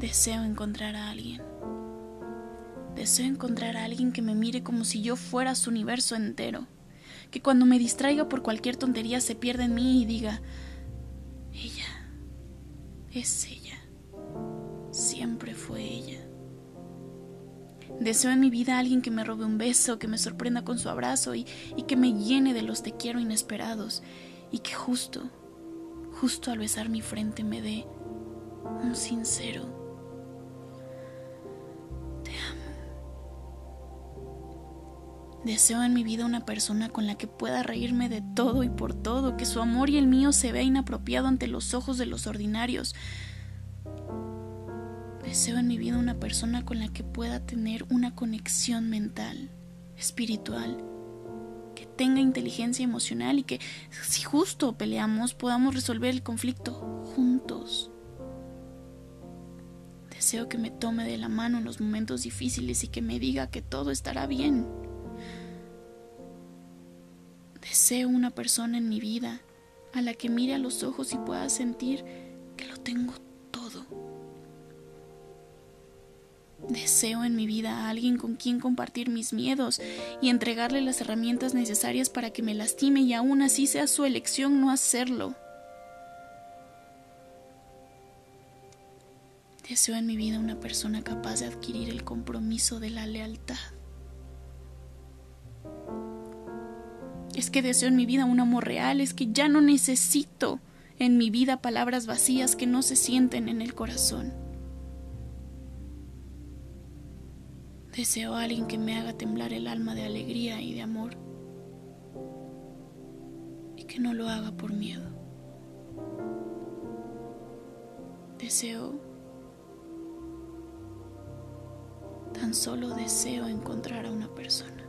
Deseo encontrar a alguien. Deseo encontrar a alguien que me mire como si yo fuera su universo entero. Que cuando me distraiga por cualquier tontería se pierda en mí y diga, ella, es ella, siempre fue ella. Deseo en mi vida a alguien que me robe un beso, que me sorprenda con su abrazo y, y que me llene de los te quiero inesperados y que justo, justo al besar mi frente me dé un sincero Deseo en mi vida una persona con la que pueda reírme de todo y por todo, que su amor y el mío se vea inapropiado ante los ojos de los ordinarios, Deseo en mi vida una persona con la que pueda tener una conexión mental, espiritual, que tenga inteligencia emocional y que si justo peleamos podamos resolver el conflicto juntos. Deseo que me tome de la mano en los momentos difíciles y que me diga que todo estará bien. Deseo una persona en mi vida a la que mire a los ojos y pueda sentir que lo tengo Deseo en mi vida a alguien con quien compartir mis miedos y entregarle las herramientas necesarias para que me lastime y aún así sea su elección no hacerlo. Deseo en mi vida una persona capaz de adquirir el compromiso de la lealtad. Es que deseo en mi vida un amor real, es que ya no necesito en mi vida palabras vacías que no se sienten en el corazón. Deseo a alguien que me haga temblar el alma de alegría y de amor y que no lo haga por miedo. Deseo, tan solo deseo encontrar a una persona.